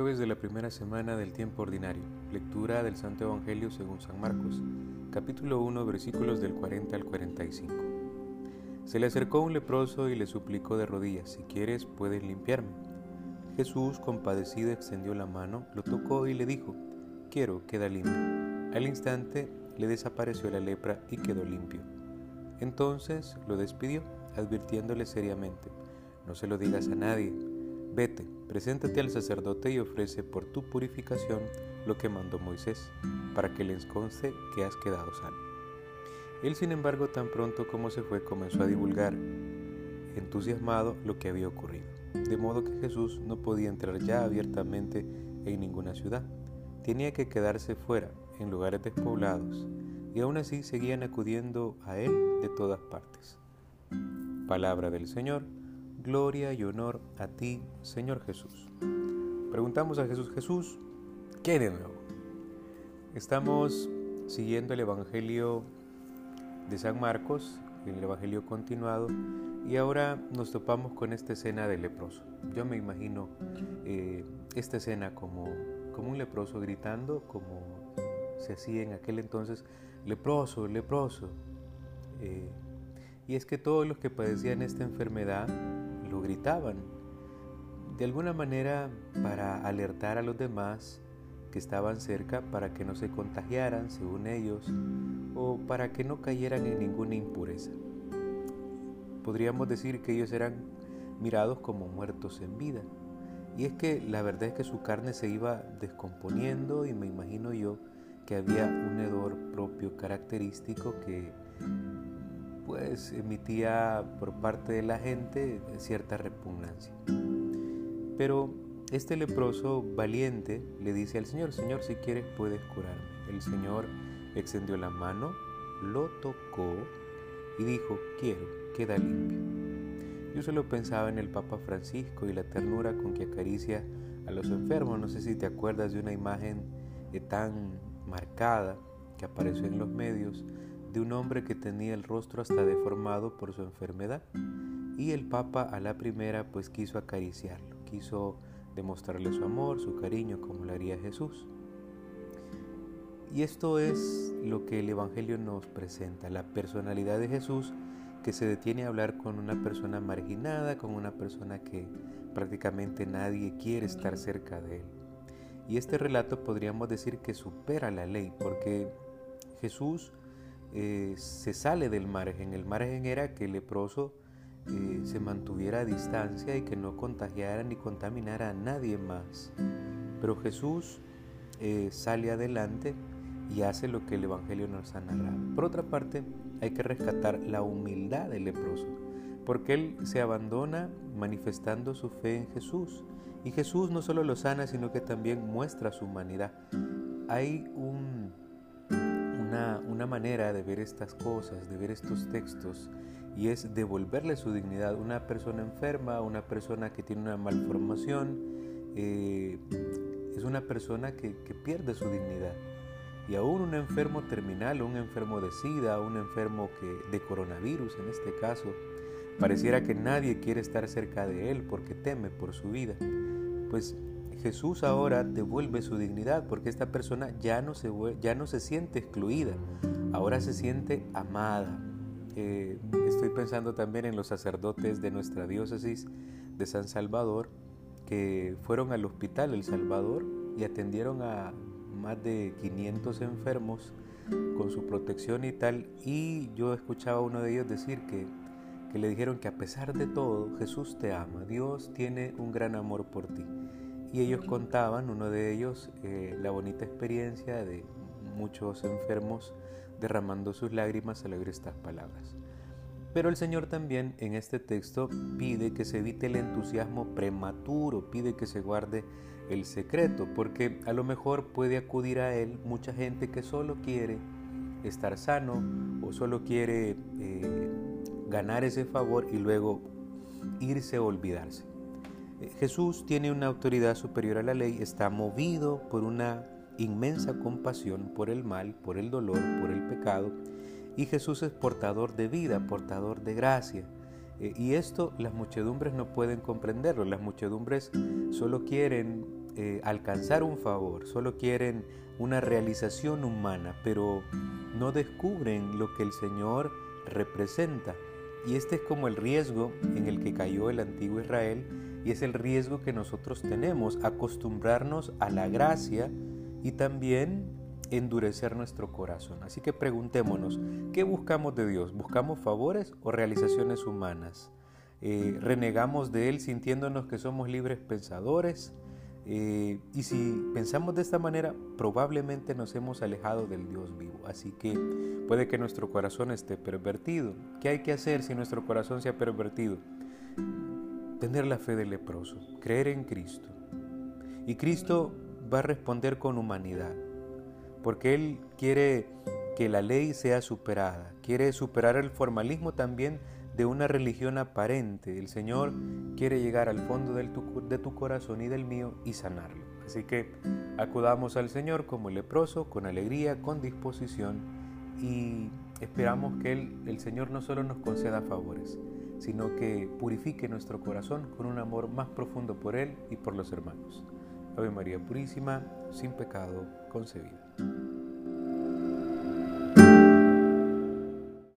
Jueves de la primera semana del tiempo ordinario. Lectura del Santo Evangelio según San Marcos, capítulo 1, versículos del 40 al 45. Se le acercó un leproso y le suplicó de rodillas, si quieres puedes limpiarme. Jesús, compadecido, extendió la mano, lo tocó y le dijo, quiero, queda limpio. Al instante le desapareció la lepra y quedó limpio. Entonces lo despidió, advirtiéndole seriamente, no se lo digas a nadie Vete, preséntate al sacerdote y ofrece por tu purificación lo que mandó Moisés, para que les conste que has quedado sano. Él, sin embargo, tan pronto como se fue, comenzó a divulgar, entusiasmado, lo que había ocurrido. De modo que Jesús no podía entrar ya abiertamente en ninguna ciudad. Tenía que quedarse fuera, en lugares despoblados, y aún así seguían acudiendo a Él de todas partes. Palabra del Señor Gloria y honor a ti, Señor Jesús. Preguntamos a Jesús, Jesús, ¿qué de nuevo? Estamos siguiendo el Evangelio de San Marcos, el Evangelio continuado, y ahora nos topamos con esta escena del leproso. Yo me imagino eh, esta escena como, como un leproso gritando, como se hacía en aquel entonces, leproso, leproso. Eh, y es que todos los que padecían esta enfermedad lo gritaban, de alguna manera para alertar a los demás que estaban cerca para que no se contagiaran, según ellos, o para que no cayeran en ninguna impureza. Podríamos decir que ellos eran mirados como muertos en vida. Y es que la verdad es que su carne se iba descomponiendo y me imagino yo que había un hedor propio característico que pues emitía por parte de la gente cierta repugnancia. Pero este leproso valiente le dice al Señor, Señor, si quieres puedes curarme. El Señor extendió la mano, lo tocó y dijo, quiero, queda limpio. Yo solo pensaba en el Papa Francisco y la ternura con que acaricia a los enfermos. No sé si te acuerdas de una imagen tan marcada que apareció en los medios de un hombre que tenía el rostro hasta deformado por su enfermedad. Y el Papa a la primera pues quiso acariciarlo, quiso demostrarle su amor, su cariño, como lo haría Jesús. Y esto es lo que el Evangelio nos presenta, la personalidad de Jesús que se detiene a hablar con una persona marginada, con una persona que prácticamente nadie quiere estar cerca de él. Y este relato podríamos decir que supera la ley, porque Jesús eh, se sale del margen. El margen era que el leproso eh, se mantuviera a distancia y que no contagiara ni contaminara a nadie más. Pero Jesús eh, sale adelante y hace lo que el Evangelio nos ha narrado. Por otra parte, hay que rescatar la humildad del leproso, porque él se abandona manifestando su fe en Jesús. Y Jesús no solo lo sana, sino que también muestra su humanidad. Hay un una, manera de ver estas cosas, de ver estos textos, y es devolverle su dignidad. Una persona enferma, una persona que tiene una malformación, eh, es una persona que, pierde su dignidad. Y aún un enfermo terminal, un enfermo de SIDA, un enfermo que, de coronavirus en este caso, pareciera que nadie quiere estar cerca de él porque teme por su vida. Pues Jesús ahora devuelve su dignidad porque esta persona ya no se, ya no se siente excluida, ahora se siente amada. Eh, estoy pensando también en los sacerdotes de nuestra diócesis de San Salvador que fueron al hospital El Salvador y atendieron a más de 500 enfermos con su protección y tal. Y yo escuchaba a uno de ellos decir que, que le dijeron que a pesar de todo Jesús te ama, Dios tiene un gran amor por ti. Y ellos contaban, uno de ellos, eh, la bonita experiencia de muchos enfermos derramando sus lágrimas al oír estas palabras. Pero el Señor también en este texto pide que se evite el entusiasmo prematuro, pide que se guarde el secreto, porque a lo mejor puede acudir a Él mucha gente que solo quiere estar sano o solo quiere eh, ganar ese favor y luego irse a olvidarse. Jesús tiene una autoridad superior a la ley, está movido por una inmensa compasión por el mal, por el dolor, por el pecado, y Jesús es portador de vida, portador de gracia. Eh, y esto las muchedumbres no pueden comprenderlo, las muchedumbres solo quieren eh, alcanzar un favor, solo quieren una realización humana, pero no descubren lo que el Señor representa. Y este es como el riesgo en el que cayó el antiguo Israel y es el riesgo que nosotros tenemos, acostumbrarnos a la gracia y también endurecer nuestro corazón. Así que preguntémonos, ¿qué buscamos de Dios? ¿Buscamos favores o realizaciones humanas? Eh, ¿Renegamos de Él sintiéndonos que somos libres pensadores? Eh, y si pensamos de esta manera, probablemente nos hemos alejado del Dios vivo. Así que puede que nuestro corazón esté pervertido. ¿Qué hay que hacer si nuestro corazón se ha pervertido? Tener la fe del leproso, creer en Cristo. Y Cristo va a responder con humanidad, porque Él quiere que la ley sea superada, quiere superar el formalismo también de una religión aparente. El Señor quiere llegar al fondo de tu corazón y del mío y sanarlo. Así que acudamos al Señor como el leproso, con alegría, con disposición y esperamos que Él, el Señor no solo nos conceda favores, sino que purifique nuestro corazón con un amor más profundo por Él y por los hermanos. Ave María Purísima, sin pecado concebida.